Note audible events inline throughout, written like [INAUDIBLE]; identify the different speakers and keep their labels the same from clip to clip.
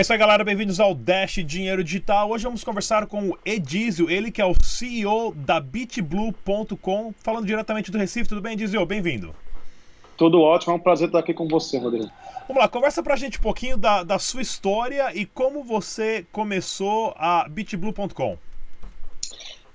Speaker 1: É isso aí, galera. Bem-vindos ao Dash Dinheiro Digital. Hoje vamos conversar com o Edizio, ele que é o CEO da BitBlue.com, falando diretamente do Recife. Tudo bem, Edizio? Bem-vindo.
Speaker 2: Tudo ótimo, é um prazer estar aqui com você, Rodrigo.
Speaker 1: Vamos lá, conversa pra gente um pouquinho da, da sua história e como você começou a BitBlue.com.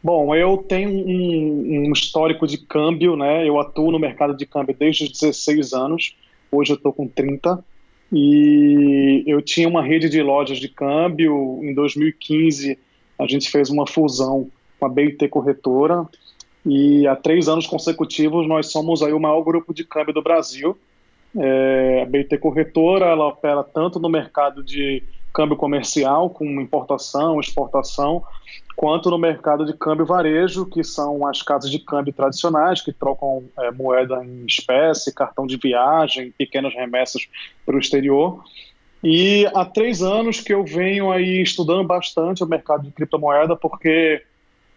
Speaker 2: Bom, eu tenho um, um, histórico de câmbio, né? Eu atuo no mercado de câmbio desde os 16 anos. Hoje eu estou com 30. E eu tinha uma rede de lojas de câmbio. Em 2015, a gente fez uma fusão com a BIT Corretora. E há três anos consecutivos, nós somos aí o maior grupo de câmbio do Brasil. É, a BIT Corretora, ela opera tanto no mercado de câmbio comercial, com importação, exportação, quanto no mercado de câmbio varejo, que são as casas de câmbio tradicionais, que trocam é, moeda em espécie, cartão de viagem, pequenas remessas para o exterior. E há três anos que eu venho aí estudando bastante o mercado de criptomoeda, porque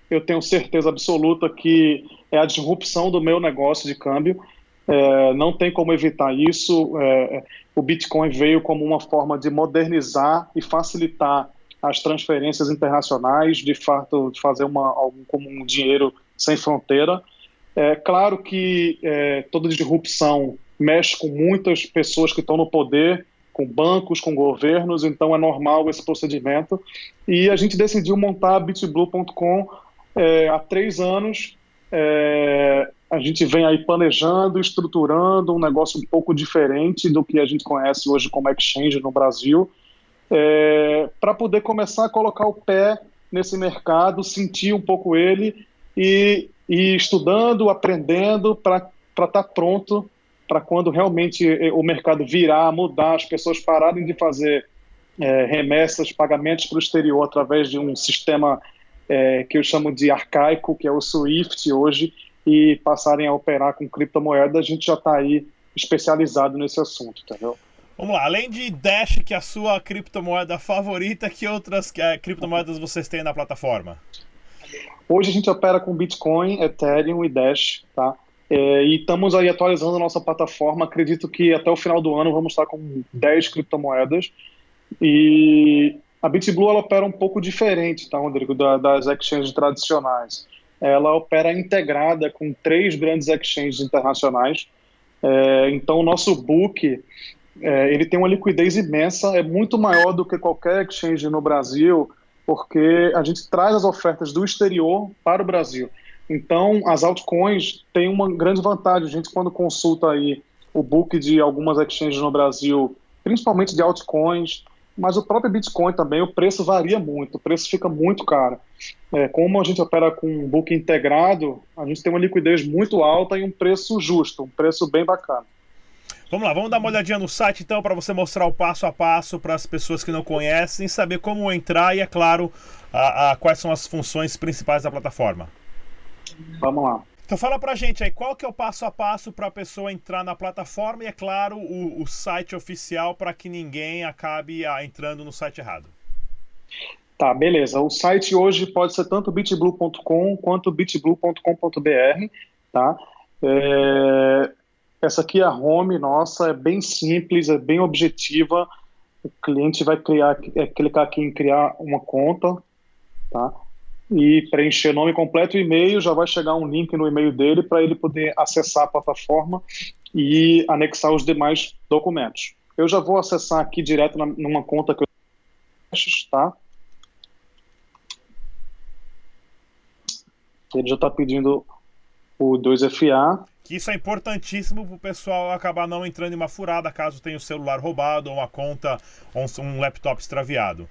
Speaker 2: eu tenho certeza absoluta que é a disrupção do meu negócio de câmbio. É, não tem como evitar isso. É, o Bitcoin veio como uma forma de modernizar e facilitar as transferências internacionais, de fato, de fazer uma, algo como um dinheiro sem fronteira. É claro que é, toda disrupção mexe com muitas pessoas que estão no poder, com bancos, com governos, então é normal esse procedimento. E a gente decidiu montar a BitBlue.com é, há três anos. É, a gente vem aí planejando, estruturando um negócio um pouco diferente do que a gente conhece hoje como exchange no Brasil é, para poder começar a colocar o pé nesse mercado, sentir um pouco ele e, e estudando, aprendendo para estar tá pronto para quando realmente é, o mercado virar, mudar, as pessoas pararem de fazer é, remessas, pagamentos para o exterior através de um sistema é, que eu chamo de arcaico, que é o SWIFT hoje, e passarem a operar com criptomoedas, a gente já está aí especializado nesse assunto, entendeu?
Speaker 1: Vamos lá, além de Dash, que é a sua criptomoeda favorita, que outras é, criptomoedas vocês têm na plataforma?
Speaker 2: Hoje a gente opera com Bitcoin, Ethereum e Dash, tá? É, e estamos aí atualizando a nossa plataforma. Acredito que até o final do ano vamos estar com 10 criptomoedas. E a BitBlue ela opera um pouco diferente, tá, Rodrigo, da, das exchanges tradicionais. Ela opera integrada com três grandes exchanges internacionais. É, então, o nosso book é, ele tem uma liquidez imensa, é muito maior do que qualquer exchange no Brasil, porque a gente traz as ofertas do exterior para o Brasil. Então, as altcoins têm uma grande vantagem. A gente, quando consulta aí o book de algumas exchanges no Brasil, principalmente de altcoins, mas o próprio Bitcoin também, o preço varia muito, o preço fica muito caro. É, como a gente opera com um book integrado, a gente tem uma liquidez muito alta e um preço justo, um preço bem bacana.
Speaker 1: Vamos lá, vamos dar uma olhadinha no site então para você mostrar o passo a passo para as pessoas que não conhecem, saber como entrar e, é claro, a, a, quais são as funções principais da plataforma.
Speaker 2: Vamos lá.
Speaker 1: Então fala pra gente aí, qual que é o passo a passo para a pessoa entrar na plataforma e, é claro, o, o site oficial para que ninguém acabe ah, entrando no site errado.
Speaker 2: Tá, beleza. O site hoje pode ser tanto bitblue.com quanto bitblue.com.br, tá? É, essa aqui é a home nossa, é bem simples, é bem objetiva. O cliente vai criar, é, clicar aqui em criar uma conta, tá? E preencher nome completo e e-mail, já vai chegar um link no e-mail dele para ele poder acessar a plataforma e anexar os demais documentos. Eu já vou acessar aqui direto na, numa conta que eu tá? Ele já está pedindo o 2FA.
Speaker 1: Que isso é importantíssimo para o pessoal acabar não entrando em uma furada caso tenha o celular roubado ou uma conta ou um laptop extraviado.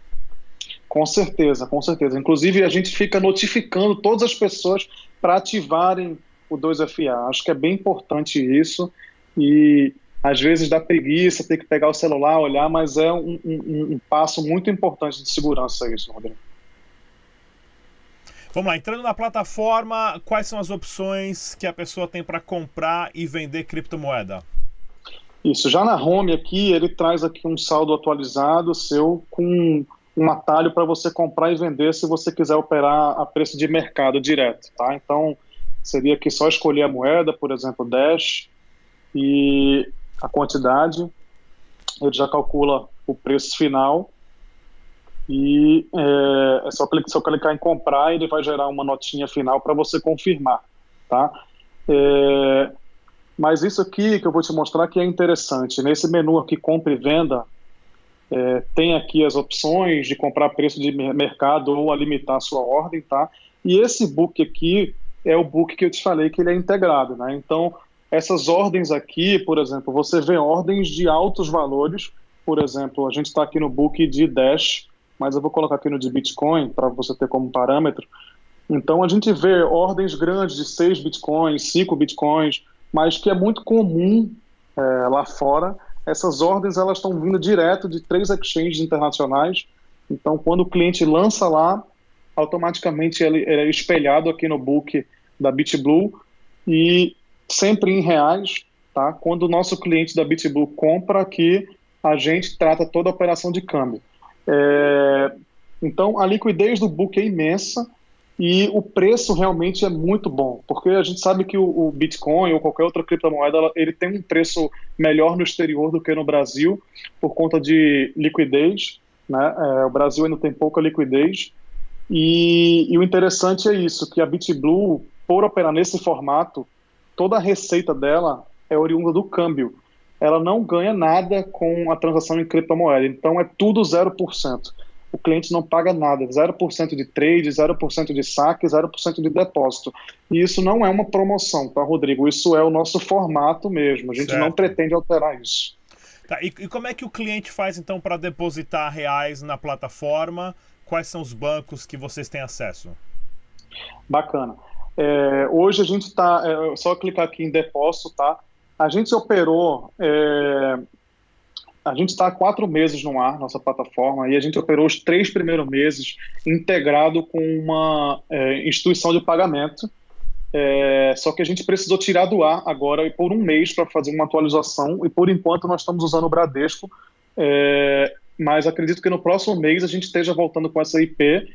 Speaker 2: Com certeza, com certeza. Inclusive, a gente fica notificando todas as pessoas para ativarem o 2FA. Acho que é bem importante isso. E às vezes dá preguiça ter que pegar o celular, olhar, mas é um, um, um passo muito importante de segurança isso, Rodrigo.
Speaker 1: Vamos lá, entrando na plataforma, quais são as opções que a pessoa tem para comprar e vender criptomoeda?
Speaker 2: Isso, já na home aqui, ele traz aqui um saldo atualizado seu com um atalho para você comprar e vender se você quiser operar a preço de mercado direto, tá? Então, seria aqui só escolher a moeda, por exemplo, Dash, e a quantidade, ele já calcula o preço final e é, é só, clicar, só clicar em comprar ele vai gerar uma notinha final para você confirmar, tá? É, mas isso aqui que eu vou te mostrar que é interessante. Nesse menu aqui, compra e venda, é, tem aqui as opções de comprar preço de mercado ou a limitar a sua ordem, tá? E esse book aqui é o book que eu te falei que ele é integrado, né? Então, essas ordens aqui, por exemplo, você vê ordens de altos valores, por exemplo, a gente está aqui no book de Dash, mas eu vou colocar aqui no de Bitcoin para você ter como parâmetro. Então, a gente vê ordens grandes de 6 Bitcoins, 5 Bitcoins, mas que é muito comum é, lá fora. Essas ordens elas estão vindo direto de três exchanges internacionais. Então, quando o cliente lança lá, automaticamente ele, é espelhado aqui no book da BitBlue e sempre em reais, tá? Quando o nosso cliente da BitBlue compra aqui, a gente trata toda a operação de câmbio. É, então, a liquidez do book é imensa e o preço realmente é muito bom, porque a gente sabe que o, o Bitcoin ou qualquer outra criptomoeda ele tem um preço melhor no exterior do que no Brasil por conta de liquidez. Né? É, o Brasil ainda tem pouca liquidez e, e, o interessante é isso, que a BitBlue, por operar nesse formato, toda a receita dela é oriunda do câmbio. Ela não ganha nada com a transação em criptomoeda, então é tudo 0%. O cliente não paga nada, 0% de trade, 0% de saque, 0% de depósito. E isso não é uma promoção, tá, Rodrigo? Isso é o nosso formato mesmo. A gente certo. não pretende alterar isso.
Speaker 1: Tá, e, e como é que o cliente faz então para depositar reais na plataforma? Quais são os bancos que vocês têm acesso?
Speaker 2: Bacana. É, hoje a gente está, é, só clicar aqui em depósito, tá? A gente operou, é, a gente está há quatro meses no ar, nossa plataforma, e a gente operou os três primeiros meses integrado com uma é, instituição de pagamento. É, só que a gente precisou tirar do ar agora por um mês para fazer uma atualização, e por enquanto nós estamos usando o Bradesco é, mas acredito que no próximo mês a gente esteja voltando com essa IP.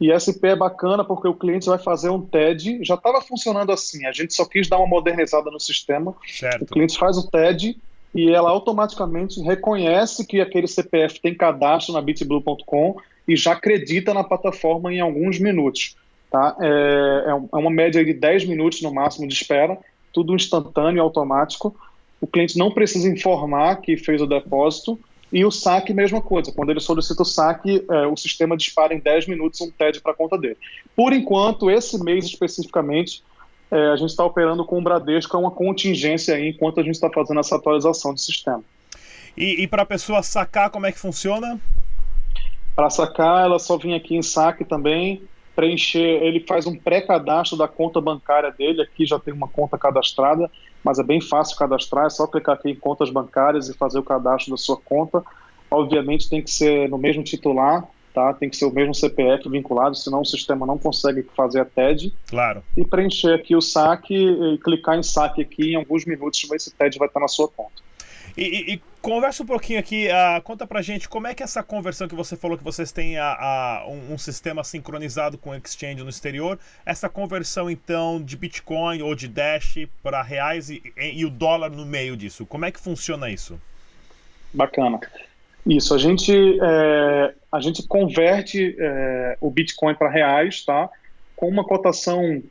Speaker 2: E essa IP é bacana porque o cliente vai fazer um TED. Já estava funcionando assim, a gente só quis dar uma modernizada no sistema. Certo. O cliente faz o TED e ela automaticamente reconhece que aquele CPF tem cadastro na bitblue.com e já acredita na plataforma em alguns minutos. Tá? É, é, é uma média de 10 minutos no máximo de espera, tudo instantâneo, automático. O cliente não precisa informar que fez o depósito e o saque, mesma coisa. Quando ele solicita o saque, é, o sistema dispara em 10 minutos um TED para a conta dele. Por enquanto, esse mês especificamente, é, a gente está operando com o Bradesco, é uma contingência aí, enquanto a gente está fazendo essa atualização de sistema.
Speaker 1: E, e para a pessoa sacar, como é que funciona?
Speaker 2: Para sacar, ela só vem aqui em saque também, preencher, ele faz um pré-cadastro da conta bancária dele, aqui já tem uma conta cadastrada, mas é bem fácil cadastrar, é só clicar aqui em contas bancárias e fazer o cadastro da sua conta. Obviamente tem que ser no mesmo titular, tá? Tem que ser o mesmo CPF vinculado, senão o sistema não consegue fazer a TED.
Speaker 1: Claro.
Speaker 2: E preencher aqui o saque e clicar em saque aqui, em alguns minutos esse TED vai estar na sua conta.
Speaker 1: E, e, e, conversa um pouquinho aqui, uh, conta pra gente como é que essa conversão que você falou que vocês têm a, a um, um, sistema sincronizado com o exchange no exterior, essa conversão então de Bitcoin ou de Dash para reais e, e, o dólar no meio disso, como é que funciona isso?
Speaker 2: Bacana. Isso, a gente, é, a gente converte é, o Bitcoin para reais, tá? Com uma cotação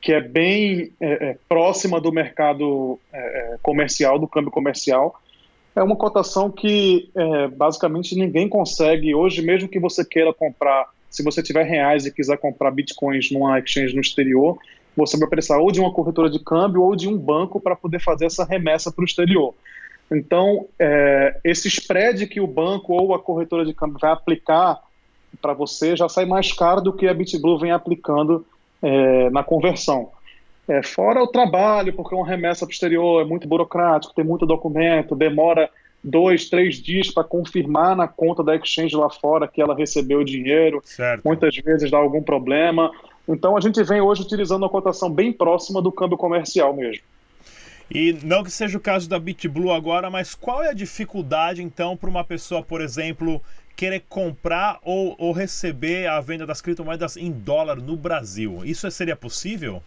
Speaker 2: que é bem é, é, próxima do mercado é, é, comercial, do câmbio comercial. É uma cotação que basicamente ninguém consegue hoje, mesmo que você queira comprar, se você tiver reais e quiser comprar bitcoins numa exchange no exterior, você vai precisar ou de uma corretora de câmbio ou de um banco para poder fazer essa remessa para o exterior. Então, é, esse spread que o banco ou a corretora de câmbio vai aplicar para você já sai mais caro do que a BitBlue vem aplicando é, na conversão. É, fora o trabalho, porque uma remessa posterior é muito burocrático, tem muito documento, demora dois, três dias para confirmar na conta da exchange lá fora que ela recebeu o dinheiro. Certo. Muitas vezes dá algum problema. Então a gente vem hoje utilizando uma cotação bem próxima do câmbio comercial mesmo.
Speaker 1: E não que seja o caso da BitBlue agora, mas qual é a dificuldade então para uma pessoa, por exemplo, querer comprar ou, ou receber a venda das criptomoedas em dólar no Brasil. Isso seria possível?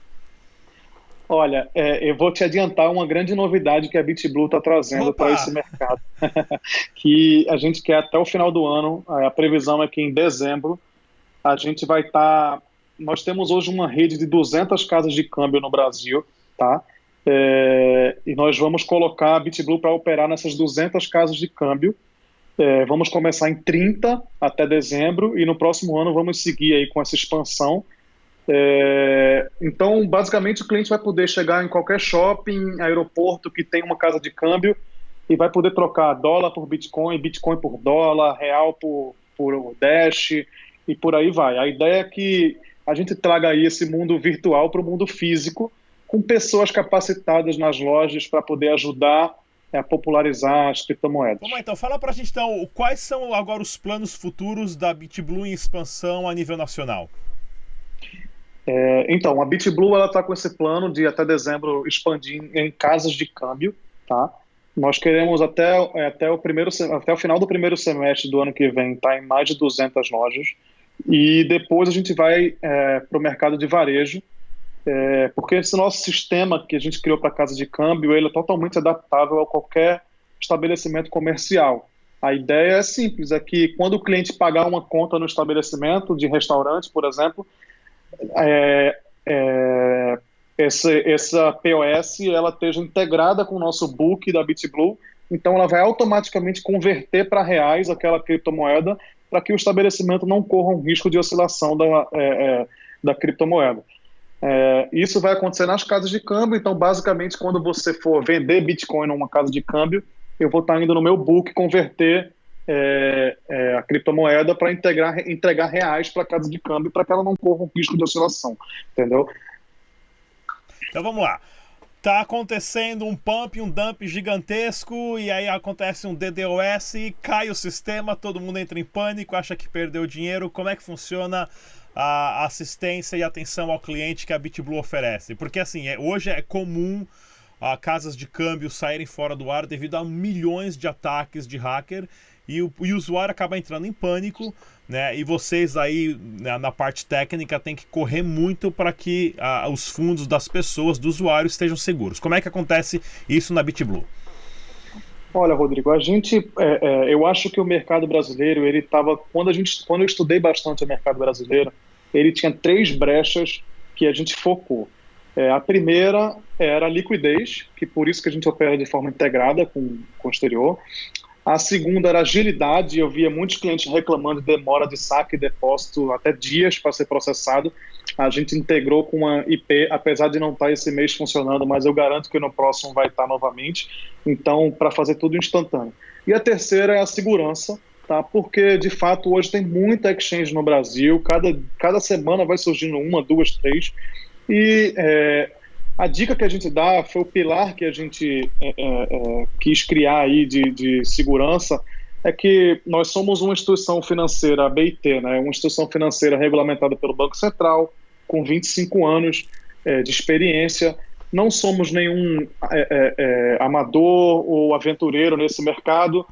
Speaker 2: Olha, é, eu vou te adiantar uma grande novidade que a BitBlue está trazendo para esse mercado, [LAUGHS] que a gente quer até o final do ano, a previsão é que em dezembro a gente vai estar... Tá, nós temos hoje uma rede de 200 casas de câmbio no Brasil, tá? É, e nós vamos colocar a BitBlue para operar nessas 200 casas de câmbio. É, vamos começar em 30 até dezembro e no próximo ano vamos seguir aí com essa expansão é, então, basicamente, o cliente vai poder chegar em qualquer shopping, aeroporto que tem uma casa de câmbio e vai poder trocar dólar por Bitcoin, Bitcoin por dólar, real por, por Dash e por aí vai. A ideia é que a gente traga aí esse mundo virtual para o mundo físico, com pessoas capacitadas nas lojas para poder ajudar a popularizar as criptomoedas.
Speaker 1: Vamos então, fala para a gente então, quais são agora os planos futuros da BitBlue em expansão a nível nacional?
Speaker 2: É, então, a BitBlue ela está com esse plano de até dezembro expandir em casas de câmbio, tá? Nós queremos até, é, até, o primeiro, até o final do primeiro semestre do ano que vem estar tá em mais de 200 lojas e depois a gente vai é, para o mercado de varejo, é, porque esse nosso sistema que a gente criou para casa de câmbio ele é totalmente adaptável a qualquer estabelecimento comercial. A ideia é simples, é que quando o cliente pagar uma conta no estabelecimento de restaurante, por exemplo, é, é, essa, essa POS ela esteja integrada com o nosso book da BitBlue, então ela vai automaticamente converter para reais aquela criptomoeda para que o estabelecimento não corra um risco de oscilação da, é, é da criptomoeda. É, isso vai acontecer nas casas de câmbio, então basicamente quando você for vender Bitcoin numa casa de câmbio, eu vou estar indo no meu book converter é, é, a criptomoeda para entregar reais para a casa de câmbio para que ela não corra um risco de oscilação, entendeu?
Speaker 1: Então vamos lá. Tá acontecendo um pump, um dump gigantesco, e aí acontece um DDoS, cai o sistema, todo mundo entra em pânico, acha que perdeu dinheiro. Como é que funciona a assistência e atenção ao cliente que a BitBlue oferece? Porque assim, é, hoje é comum a casas de câmbio saírem fora do ar devido a milhões de ataques de hacker e o, e o usuário acaba entrando em pânico, né? E vocês aí né, na parte técnica tem que correr muito para que a, os fundos das pessoas, do usuário, estejam seguros. Como é que acontece isso na BitBlue?
Speaker 2: Olha, Rodrigo, a gente, é, é, eu acho que o mercado brasileiro, ele estava, quando a gente, quando eu estudei bastante o mercado brasileiro, ele tinha três brechas que a gente focou. É, a primeira era a liquidez, que por isso que a gente opera de forma integrada com, com o exterior. A segunda era agilidade. Eu via muitos clientes reclamando de demora de saque e depósito até dias para ser processado. A gente integrou com uma IP, apesar de não estar esse mês funcionando, mas eu garanto que no próximo vai estar novamente. Então, para fazer tudo instantâneo. E a terceira é a segurança, tá? Porque de fato hoje tem muita exchange no Brasil. Cada, cada semana vai surgindo uma, duas, três. E é, a dica que a gente dá foi o pilar que a gente é, é, é, quis criar aí de, de segurança é que nós somos uma instituição financeira, a BIT, né, uma instituição financeira regulamentada pelo Banco Central, com 25 anos é, de experiência. Não somos nenhum é, é, é amador ou aventureiro nesse mercado.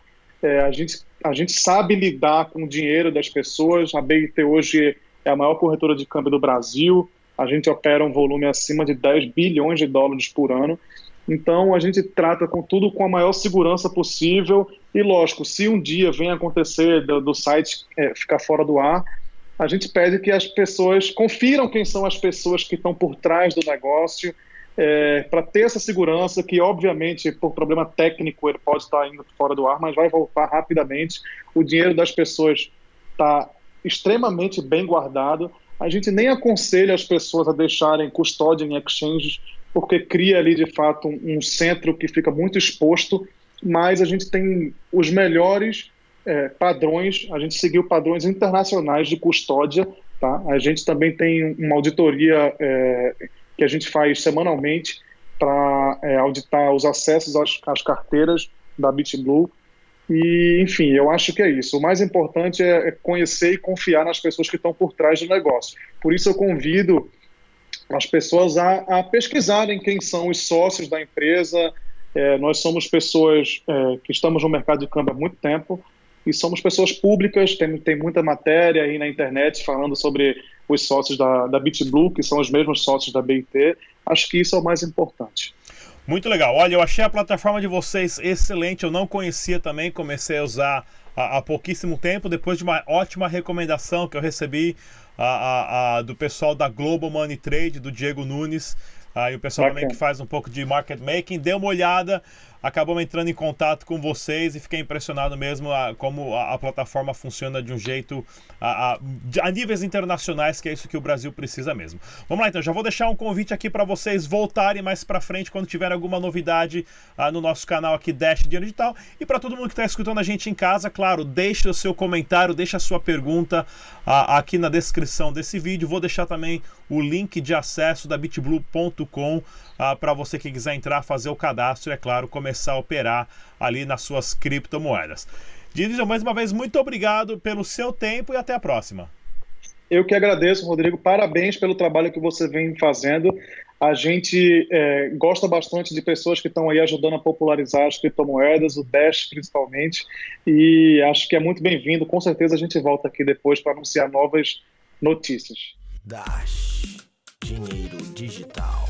Speaker 2: a, gente, a gente sabe lidar com o dinheiro das pessoas. A BIT hoje é a maior corretora de câmbio do Brasil a gente opera um volume acima de 10 bilhões de dólares por ano. Então, a gente trata com tudo com a maior segurança possível. E, lógico, se um dia vem acontecer do, do site é, ficar fora do ar, a gente pede que as pessoas confiram quem são as pessoas que estão por trás do negócio, é, para ter essa segurança, que obviamente por problema técnico ele pode estar indo fora do ar, mas vai voltar rapidamente. O dinheiro das pessoas está extremamente bem guardado a gente nem aconselha as pessoas a deixarem custódia em exchanges, porque cria ali de fato um, um centro que fica muito exposto, mas a gente tem os melhores é, padrões, a gente seguiu padrões internacionais de custódia, tá? A gente também tem uma auditoria é, que a gente faz semanalmente para é, auditar os acessos às, às carteiras da BitBlue e, enfim, eu acho que é isso. O mais importante é, é conhecer e confiar nas pessoas que estão por trás do negócio. Por isso, eu convido as pessoas a, a pesquisarem quem são os sócios da empresa. É, nós somos pessoas é, que estamos no mercado de câmbio há muito tempo. E somos pessoas públicas, tem, tem muita matéria aí na internet falando sobre os sócios da, da BitBlue, que são os mesmos sócios da BIT. Acho que isso é o mais importante.
Speaker 1: Muito legal. Olha, eu achei a plataforma de vocês excelente. Eu não conhecia também, comecei a usar há, há pouquíssimo tempo, depois de uma ótima recomendação que eu recebi a, a, a, do pessoal da Global Money Trade, do Diego Nunes. Aí o pessoal Bacana. também que faz um pouco de market making, dê uma olhada acabamos entrando em contato com vocês e fiquei impressionado mesmo a, como a, a, plataforma funciona de um jeito a, a, a, níveis internacionais, que é isso que o Brasil precisa mesmo. Vamos lá então, já vou deixar um convite aqui para vocês voltarem mais para frente quando tiver alguma novidade ah, no nosso canal aqui Dash Dinheiro Digital. E para todo mundo que está escutando a gente em casa, claro, deixe o seu comentário, deixe a sua pergunta ah, aqui na descrição desse vídeo. Vou deixar também o link de acesso da bitblue.com ah, para você que quiser entrar, fazer o cadastro e, é claro, começar a operar ali nas suas criptomoedas. Diesel, mais uma vez, muito obrigado pelo seu tempo e até a próxima.
Speaker 2: Eu que agradeço, Rodrigo. Parabéns pelo trabalho que você vem fazendo. A gente é, gosta bastante de pessoas que estão aí ajudando a popularizar as criptomoedas, o Dash principalmente, e acho que é muito bem-vindo. Com certeza a gente volta aqui depois para anunciar novas notícias. Dash Dinheiro Digital.